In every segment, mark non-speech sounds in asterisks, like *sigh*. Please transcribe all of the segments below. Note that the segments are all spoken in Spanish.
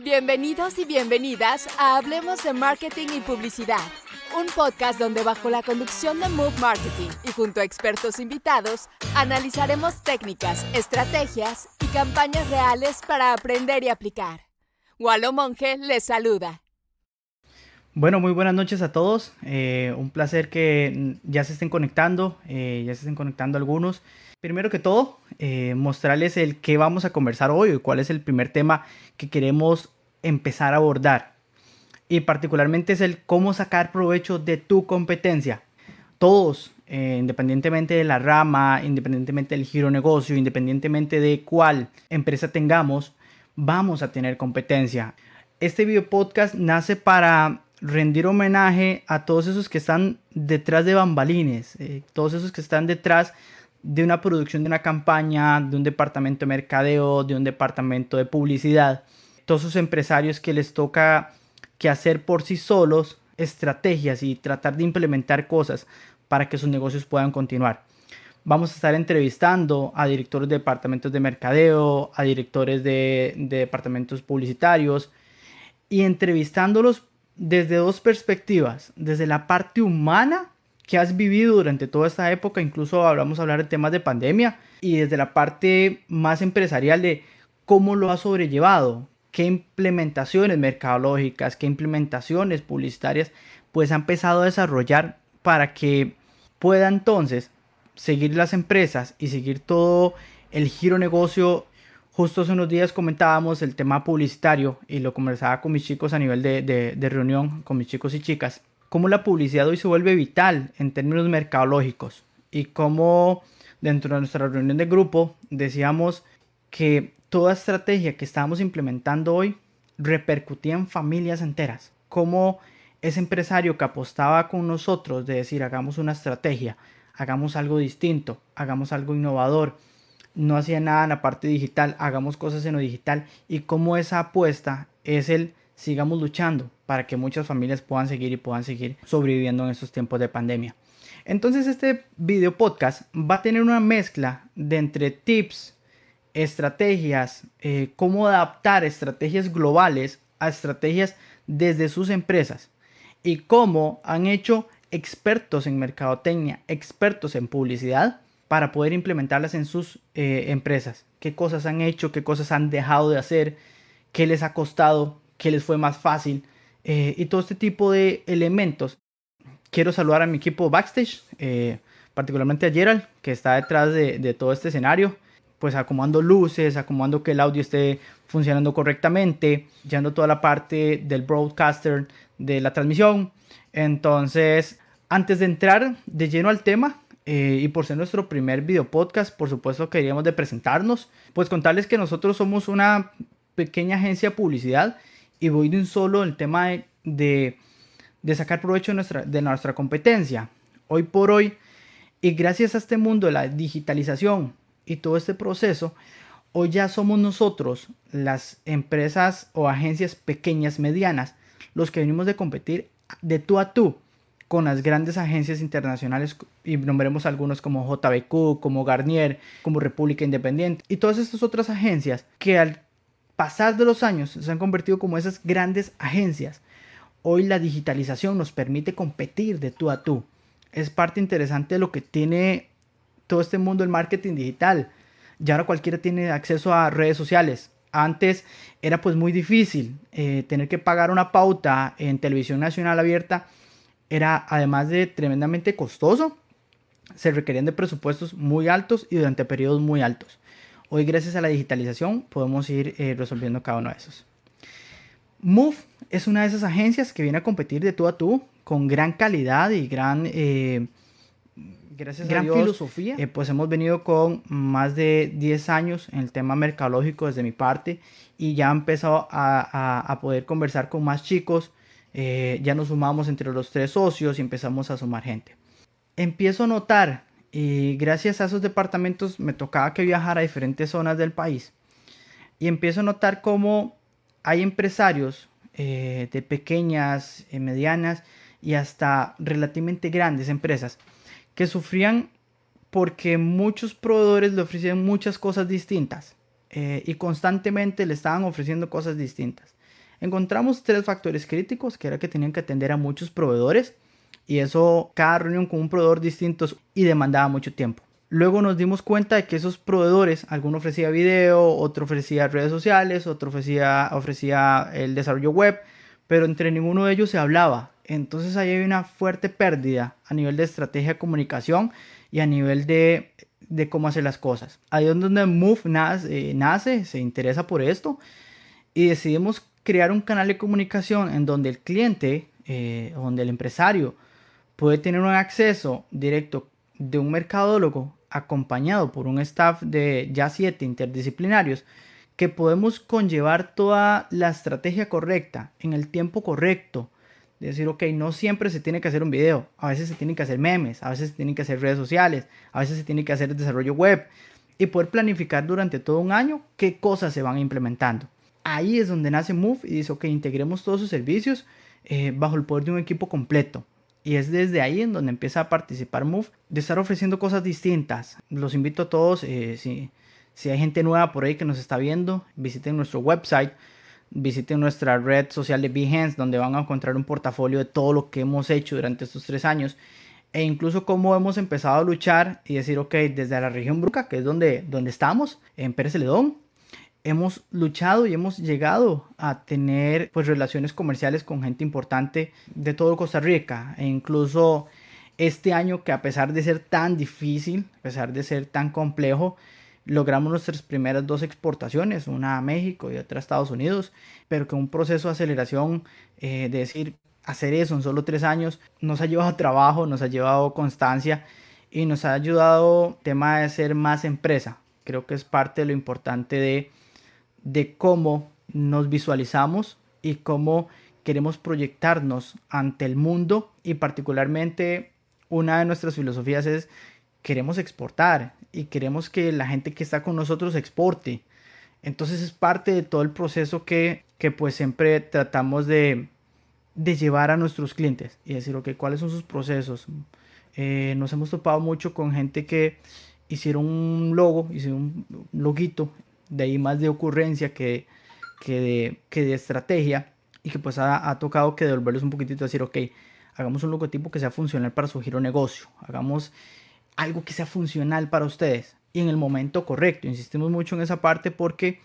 Bienvenidos y bienvenidas a Hablemos de Marketing y Publicidad, un podcast donde bajo la conducción de Move Marketing y junto a expertos invitados analizaremos técnicas, estrategias y campañas reales para aprender y aplicar. Walo Monge les saluda. Bueno, muy buenas noches a todos. Eh, un placer que ya se estén conectando, eh, ya se estén conectando algunos. Primero que todo, eh, mostrarles el que vamos a conversar hoy y cuál es el primer tema que queremos empezar a abordar. Y particularmente es el cómo sacar provecho de tu competencia. Todos, independientemente de la rama, independientemente del giro negocio, independientemente de cuál empresa tengamos, vamos a tener competencia. Este video podcast nace para rendir homenaje a todos esos que están detrás de bambalines, eh, todos esos que están detrás de una producción de una campaña, de un departamento de mercadeo, de un departamento de publicidad, todos esos empresarios que les toca que hacer por sí solos estrategias y tratar de implementar cosas para que sus negocios puedan continuar. Vamos a estar entrevistando a directores de departamentos de mercadeo, a directores de, de departamentos publicitarios y entrevistándolos desde dos perspectivas, desde la parte humana que has vivido durante toda esta época, incluso hablamos hablar de temas de pandemia, y desde la parte más empresarial de cómo lo has sobrellevado, qué implementaciones mercadológicas, qué implementaciones publicitarias, pues ha empezado a desarrollar para que pueda entonces seguir las empresas y seguir todo el giro negocio Justo hace unos días comentábamos el tema publicitario y lo conversaba con mis chicos a nivel de, reunión, con mis chicos y chicas, cómo la publicidad hoy se vuelve vital en términos mercadológicos y cómo dentro de nuestra reunión de grupo decíamos que toda estrategia que estábamos implementando hoy repercutía en familias enteras. Cómo ese empresario que apostaba con nosotros de decir hagamos una estrategia, hagamos algo distinto, hagamos algo innovador, no hacía nada en la parte digital, hagamos cosas en lo digital y cómo esa apuesta es el sigamos luchando para que muchas familias puedan seguir y puedan seguir sobreviviendo en estos tiempos de pandemia. Entonces este video podcast va a tener una mezcla de entre tips, estrategias, eh, cómo adaptar estrategias globales a estrategias desde sus empresas y cómo han hecho expertos en mercadotecnia, expertos en publicidad, para poder implementarlas en sus eh, empresas. ¿Qué cosas han hecho? ¿Qué cosas han dejado de hacer? ¿Qué les ha costado? ¿Qué les fue más fácil? Eh, y todo este tipo de elementos. Quiero saludar a mi equipo backstage, eh, particularmente a Gerald, que está detrás de, todo este escenario pues acomodando luces, acomodando que el audio esté funcionando correctamente, llevando toda la parte del broadcaster de la transmisión. Entonces, antes de entrar de lleno al tema, eh, y por ser nuestro primer video podcast, por supuesto queríamos de presentarnos, pues contarles que nosotros somos una pequeña agencia de publicidad y voy de un solo el tema de, de, sacar provecho de nuestra, de nuestra competencia. Hoy por hoy, y gracias a este mundo de la digitalización y todo este proceso, hoy ya somos nosotros, las empresas o agencias pequeñas, medianas, los que venimos de competir de tú a tú con las grandes agencias internacionales y nombremos algunos como JBQ, como Garnier, como República Independiente y todas estas otras agencias que al pasar de los años se han convertido como esas grandes agencias. Hoy la digitalización nos permite competir de tú a tú. Es parte interesante de lo que tiene todo este mundo del marketing digital. Ya ahora cualquiera tiene acceso a redes sociales. Antes era pues muy difícil eh, tener que pagar una pauta en televisión nacional abierta era además de tremendamente costoso, se requerían de presupuestos muy altos y durante periodos muy altos. Hoy gracias a la digitalización podemos ir eh, resolviendo cada uno de esos. Move es una de esas agencias que viene a competir de tú a tú con gran calidad y gran, eh, gracias gran filosofía. Eh, pues hemos venido con más de 10 años en el tema mercadológico desde mi parte y ya he empezado a, a poder conversar con más chicos, eh, ya nos sumamos entre los tres socios y empezamos a sumar gente. Empiezo a notar, y gracias a esos departamentos me tocaba que viajar a diferentes zonas del país, y empiezo a notar cómo hay empresarios eh, de pequeñas, eh, medianas y hasta relativamente grandes empresas que sufrían porque muchos proveedores le ofrecían muchas cosas distintas y constantemente le estaban ofreciendo cosas distintas. Encontramos tres factores críticos, que era que tenían que atender a muchos proveedores y eso, cada reunión con un proveedor distinto y demandaba mucho tiempo. Luego nos dimos cuenta de que esos proveedores, alguno ofrecía video, otro ofrecía redes sociales, otro ofrecía, ofrecía el desarrollo web, pero entre ninguno de ellos se hablaba. Entonces ahí hay una fuerte pérdida a nivel de estrategia de comunicación y a nivel de, de cómo hacer las cosas. Ahí es donde Move nace, eh, nace, se interesa por esto y decidimos crear un canal de comunicación en donde el cliente, eh, donde el empresario puede tener un acceso directo de un mercadólogo acompañado por un staff de ya siete interdisciplinarios que podemos conllevar toda la estrategia correcta en el tiempo correcto. Decir, ok, no siempre se tiene que hacer un video, a veces se tienen que hacer memes, a veces se tienen que hacer redes sociales, a veces se tiene que hacer desarrollo web y poder planificar durante todo un año qué cosas se van implementando. Ahí es donde nace Move y dice, ok, integremos todos sus servicios eh, bajo el poder de un equipo completo. Y es desde ahí en donde empieza a participar Move, de estar ofreciendo cosas distintas. Los invito a todos, eh, si, hay gente nueva por ahí que nos está viendo, visiten nuestro website, visiten nuestra red social de Behance, donde van a encontrar un portafolio de todo lo que hemos hecho durante estos tres años e incluso cómo hemos empezado a luchar y decir, ok, desde la región Bruca, que es donde, donde estamos, en Pérez Celedón, hemos luchado y hemos llegado a tener pues relaciones comerciales con gente importante de todo Costa Rica e incluso este año que a pesar de ser tan difícil, a pesar de ser tan complejo, logramos nuestras primeras dos exportaciones, una a México y otra a Estados Unidos, pero que un proceso de aceleración, eh, de decir, hacer eso en solo tres años, nos ha llevado trabajo, nos ha llevado constancia y nos ha ayudado tema de ser más empresa. Creo que es parte de lo importante de de cómo nos visualizamos y cómo queremos proyectarnos ante el mundo y particularmente una de nuestras filosofías es queremos exportar y queremos que la gente que está con nosotros exporte. Entonces es parte de todo el proceso que, pues siempre tratamos de, llevar a nuestros clientes y decir, ok, ¿cuáles son sus procesos? Eh, nos hemos topado mucho con gente que hicieron un logo, hicieron un loguito de ahí más de ocurrencia que, que, de, estrategia y que pues ha, tocado que devolverles un poquitito decir, ok, hagamos un logotipo que sea funcional para su giro negocio, hagamos algo que sea funcional para ustedes y en el momento correcto. Insistimos mucho en esa parte porque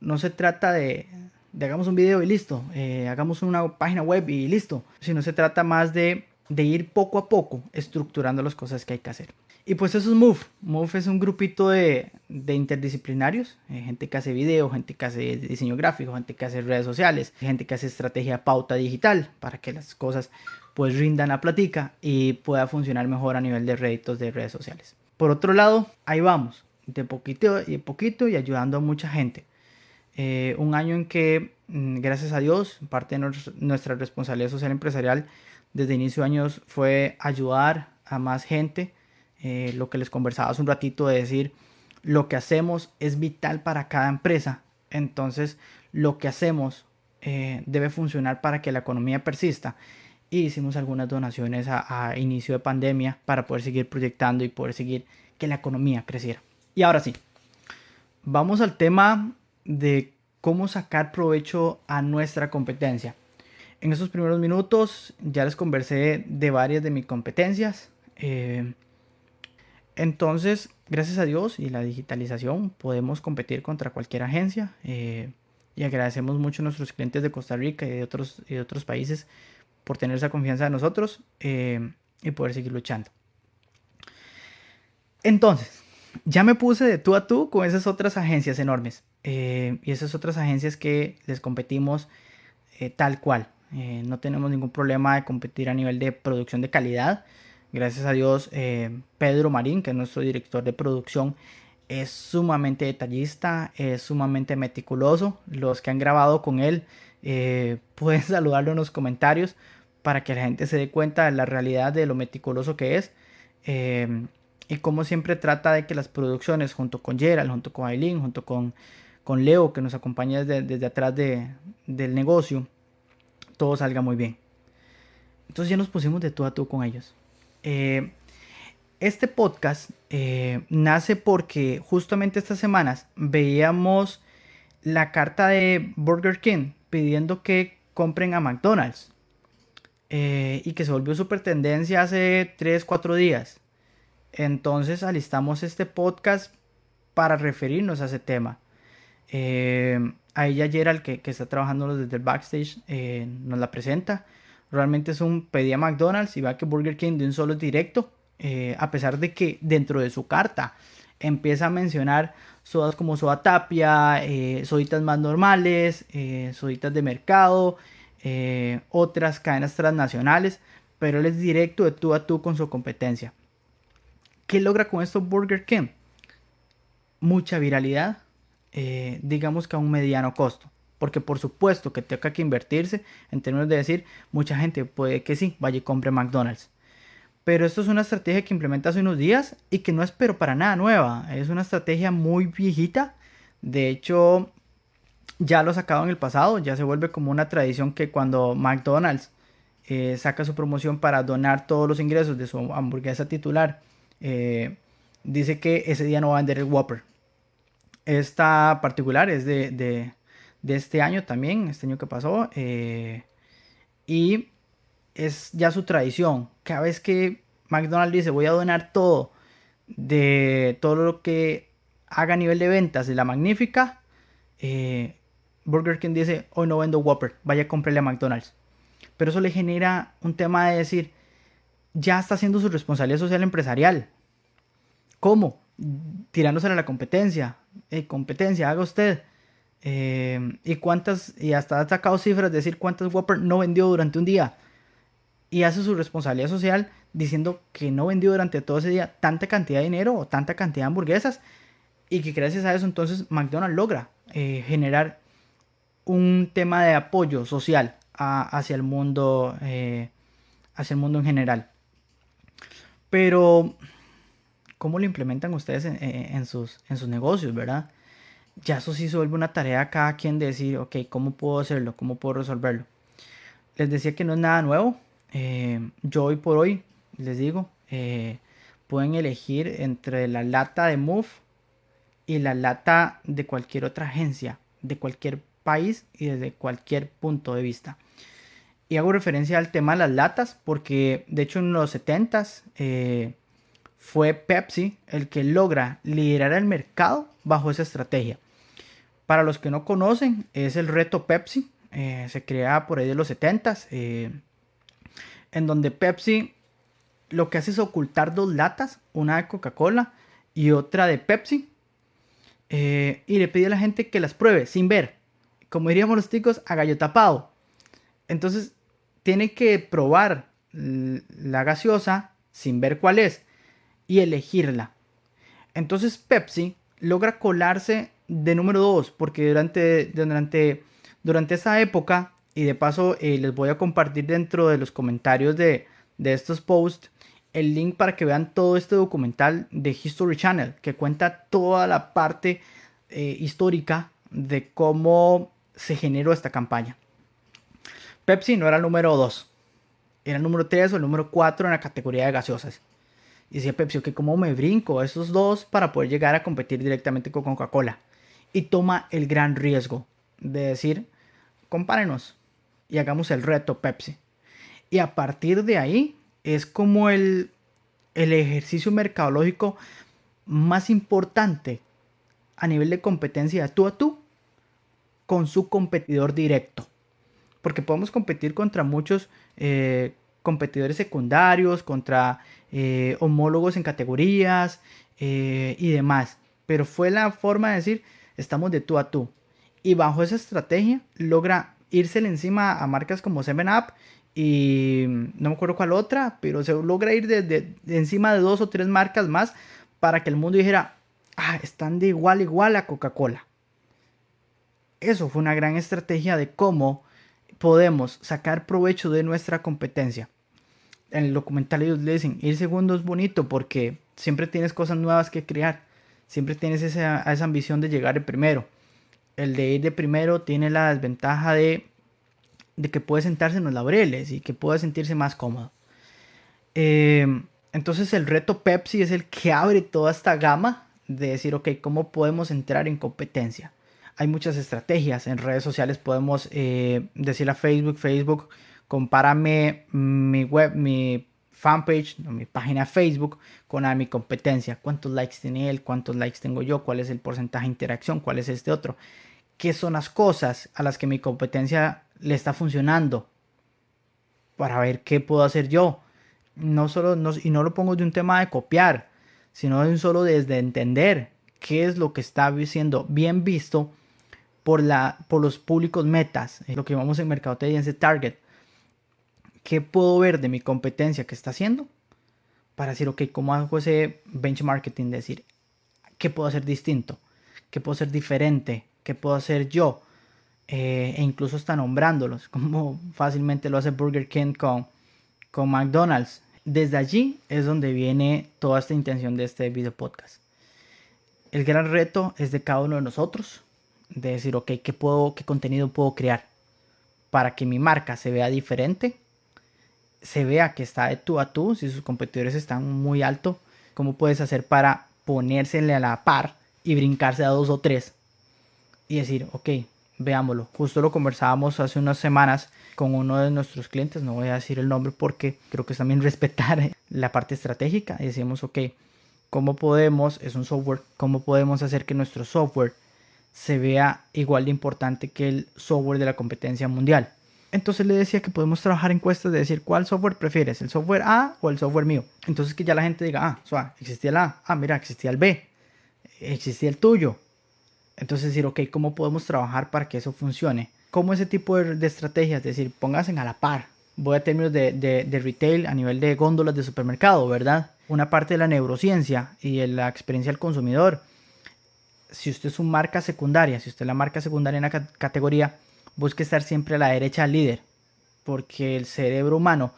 no se trata de, de hagamos un video y listo, eh, hagamos una página web y listo, sino se trata más de, de ir poco a poco estructurando las cosas que hay que hacer. Y pues eso es Move. Move es un grupito de, de interdisciplinarios, eh, gente que hace video, gente que hace diseño gráfico, gente que hace redes sociales, gente que hace estrategia pauta digital para que las cosas pues rindan la platica y pueda funcionar mejor a nivel de réditos de redes sociales. Por otro lado, ahí vamos, de poquito y poquito y ayudando a mucha gente. Eh, un año en que, mm, gracias a Dios, parte de nuestra responsabilidad social empresarial desde inicio de años fue ayudar a más gente eh, lo que les conversaba hace un ratito de decir, lo que hacemos es vital para cada empresa. Entonces, lo que hacemos eh, debe funcionar para que la economía persista. Y hicimos algunas donaciones a, inicio de pandemia para poder seguir proyectando y poder seguir que la economía creciera. Y ahora sí, vamos al tema de cómo sacar provecho a nuestra competencia. En esos primeros minutos ya les conversé de varias de mis competencias. Eh, entonces, gracias a Dios y la digitalización, podemos competir contra cualquier agencia. Eh, y agradecemos mucho a nuestros clientes de Costa Rica y de otros, de países por tener esa confianza en nosotros eh, y poder seguir luchando. Entonces, ya me puse de tú a tú con esas otras agencias enormes. Eh, y esas otras agencias que les competimos tal cual. no tenemos ningún problema de competir a nivel de producción de calidad. Gracias a Dios, eh, Pedro Marín, que es nuestro director de producción, es sumamente detallista, es sumamente meticuloso. Los que han grabado con él eh, *laughs* pueden saludarlo en los comentarios para que la gente se dé cuenta de la realidad de lo meticuloso que es. Eh, y como siempre trata de que las producciones junto con Gerald, junto con Aileen, junto con, con Leo que nos acompaña desde, atrás del negocio, todo salga muy bien. Entonces ya nos pusimos de tú a tú con ellos. Eh, este podcast eh, nace porque justamente estas semanas veíamos la carta de Burger King pidiendo que compren a McDonald's. Eh, y que se volvió super tendencia hace 3, 4 días. Entonces alistamos este podcast para referirnos a ese tema. Eh, ahí ya Gerald, que, que está trabajando desde el backstage, nos la presenta. Realmente es un pedía McDonald's y va que Burger King de un solo directo. Eh, a pesar de que dentro de su carta empieza a mencionar sodas como soda tapia, eh, soditas más normales, eh, soditas de mercado, otras cadenas transnacionales, pero él es directo de tú a tú con su competencia. ¿Qué logra con esto Burger King? Mucha viralidad, digamos que a un mediano costo. Porque por supuesto que toca que invertirse en términos de decir, mucha gente puede que sí, vaya y compre McDonald's. Pero esto es una estrategia que implementa hace unos días y que no es pero para nada nueva. Es una estrategia muy viejita. De hecho, ya lo ha sacado en el pasado. Ya se vuelve como una tradición que cuando McDonald's eh, saca su promoción para donar todos los ingresos de su hamburguesa titular, eh, dice que ese día no va a vender el Whopper. Esta particular es de este año también, este año que pasó. Eh, y es ya su tradición. Cada vez que McDonald's dice voy a donar todo de todo lo que haga a nivel de ventas de la magnífica, eh, Burger King dice hoy no vendo Whopper, vaya a comprarle a McDonald's. Pero eso le genera un tema de decir, ya está haciendo su responsabilidad social empresarial. ¿Cómo? Tirándose a la competencia. Competencia, haga usted. Eh, y cuántas, y hasta ha sacado cifras de decir cuántas Whopper no vendió durante un día. Y hace su responsabilidad social diciendo que no vendió durante todo ese día tanta cantidad de dinero o tanta cantidad de hamburguesas. Y que gracias a eso entonces McDonald's logra eh, generar un tema de apoyo social hacia el mundo, eh, hacia el mundo en general. Pero, ¿cómo lo implementan ustedes en, sus, en sus negocios, verdad? Ya eso sí se una tarea a cada quien decir, ok, ¿cómo puedo hacerlo? ¿Cómo puedo resolverlo? Les decía que no es nada nuevo. Eh, yo hoy por hoy, les digo, eh, pueden elegir entre la lata de Move y la lata de cualquier otra agencia, de cualquier país y desde cualquier punto de vista. Y hago referencia al tema de las latas porque de hecho en los 70s eh, fue Pepsi el que logra liderar el mercado bajo esa estrategia. Para los que no conocen, es el reto Pepsi. Eh, se crea por ahí de los 70s. Eh, en donde Pepsi lo que hace es ocultar dos latas, una de Coca-Cola y otra de Pepsi. Eh, y le pide a la gente que las pruebe sin ver. Como diríamos los chicos, a gallo tapado. Entonces, tiene que probar la gaseosa sin ver cuál es y elegirla. Entonces Pepsi logra colarse de número 2 porque durante, durante, durante esa época, y de paso eh, les voy a compartir dentro de los comentarios de, estos posts el link para que vean todo este documental de History Channel que cuenta toda la parte eh, histórica de cómo se generó esta campaña. Pepsi no era el número 2, era el número 3 o el número 4 en la categoría de gaseosas. Y decía Pepsi, que como me brinco esos dos para poder llegar a competir directamente con Coca-Cola. Y toma el gran riesgo de decir, compárenos y hagamos el reto Pepsi. Y a partir de ahí es como el, el ejercicio mercadológico más importante a nivel de competencia tú a tú con su competidor directo. Porque podemos competir contra muchos eh, competidores secundarios, contra eh, homólogos en categorías eh, y demás. Pero fue la forma de decir, estamos de tú a tú. Y bajo esa estrategia logra irse encima a marcas como 7up y no me acuerdo cuál otra, pero se logra ir de, encima de dos o tres marcas más para que el mundo dijera, ah, están de igual igual a Coca-Cola. Eso fue una gran estrategia de cómo podemos sacar provecho de nuestra competencia. En el documental ellos le dicen, ir segundo es bonito porque siempre tienes cosas nuevas que crear, siempre tienes esa, esa ambición de llegar el primero. El de ir de primero tiene la desventaja de, de que puede sentarse en los laureles y que puede sentirse más cómodo. Eh, entonces el reto Pepsi es el que abre toda esta gama de decir, ok, ¿cómo podemos entrar en competencia? hay muchas estrategias. En redes sociales podemos eh, decirle a Facebook, Facebook, compárame mi web, mi fanpage, mi página Facebook con a mi competencia. ¿Cuántos likes tiene él? ¿Cuántos likes tengo yo? ¿Cuál es el porcentaje de interacción? ¿Cuál es este otro? ¿Qué son las cosas a las que mi competencia le está funcionando? Para ver qué puedo hacer yo. No solo, y no lo pongo de un tema de copiar, sino un solo desde entender qué es lo que está siendo bien visto por, la, por los públicos metas, lo que llamamos en mercadotecnia target. ¿Qué puedo ver de mi competencia que está haciendo? Para decir, ok, ¿cómo hago ese benchmarking? Decir, ¿qué puedo hacer distinto? ¿Qué puedo hacer diferente? ¿Qué puedo hacer yo? Eh, e incluso está nombrándolos, *laughs* como fácilmente lo hace Burger King con, con McDonald's. Desde allí es donde viene toda esta intención de este video podcast. El gran reto es de cada uno de nosotros, de decir, ok, ¿qué, puedo, qué contenido puedo crear para que mi marca se vea diferente, se vea que está de tú a tú, si sus competidores están muy alto, ¿cómo puedes hacer para ponérsele a la par y brincarse a dos o tres y decir, ok, veámoslo. Justo lo conversábamos hace unas semanas con uno de nuestros clientes, no voy a decir el nombre porque creo que es también *laughs* respetar la parte estratégica y decimos, ok, ¿cómo podemos, es un software, cómo podemos hacer que nuestro software se vea igual de importante que el software de la competencia mundial? Entonces le decía que podemos trabajar encuestas de decir cuál software prefieres, el software A o el software mío. Entonces que ya la gente diga, ah, existía el A, ah, mira, existía el B, existía el tuyo, entonces decir, ok, ¿cómo podemos trabajar para que eso funcione? ¿Cómo ese tipo de, estrategias? Es decir, pónganse a la par. Voy a términos de, de, retail a nivel de góndolas de supermercado, ¿verdad? Una parte de la neurociencia y de la experiencia del consumidor. Si usted es una marca secundaria, si usted es la marca secundaria en la categoría, busque estar siempre a la derecha del líder. Porque el cerebro humano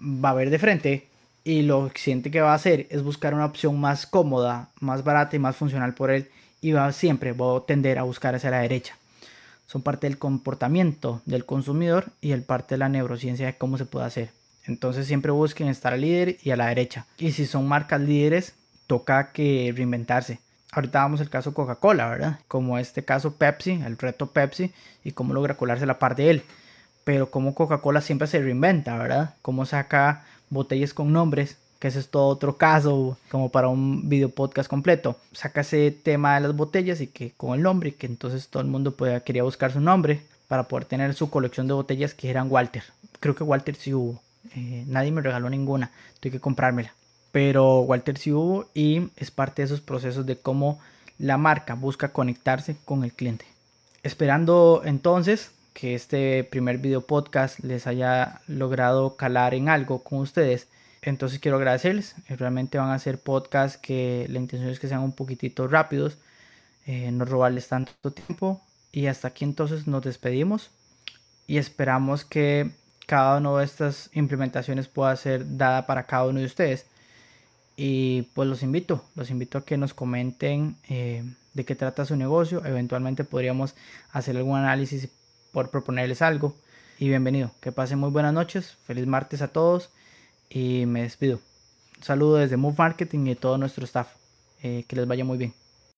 va a ver de frente y lo siguiente que va a hacer es buscar una opción más cómoda, más barata y más funcional por él y va siempre va a tender a buscar hacia la derecha. Son parte del comportamiento del consumidor y el parte de la neurociencia de cómo se puede hacer. Entonces siempre busquen estar al líder y a la derecha. Y si son marcas líderes, toca que reinventarse. Ahorita vamos el caso Coca-Cola, ¿verdad? Como este caso Pepsi, el reto Pepsi y cómo logra colarse la par de él. Pero como Coca-Cola siempre se reinventa, ¿verdad? Cómo saca botellas con nombres que ese es todo otro caso, como para un video podcast completo. Saca ese tema de las botellas y que con el nombre, y que entonces todo el mundo pueda, quería buscar su nombre para poder tener su colección de botellas que eran Walter. Creo que Walter sí hubo. Eh, nadie me regaló ninguna, tuve que comprármela. Pero Walter sí hubo y es parte de esos procesos de cómo la marca busca conectarse con el cliente. Esperando entonces que este primer video podcast les haya logrado calar en algo con ustedes entonces quiero agradecerles. Eh, realmente van a ser podcasts que la intención es que sean un poquitito rápidos, eh, no robarles tanto tiempo. Y hasta aquí entonces nos despedimos y esperamos que cada una de estas implementaciones pueda ser dada para cada uno de ustedes. Y pues los invito, los invito a que nos comenten eh, de qué trata su negocio. Eventualmente podríamos hacer algún análisis por proponerles algo. Y bienvenido, que pasen muy buenas noches, feliz martes a todos y me despido. Un saludo desde Move Marketing y todo nuestro staff. Eh, que les vaya muy bien.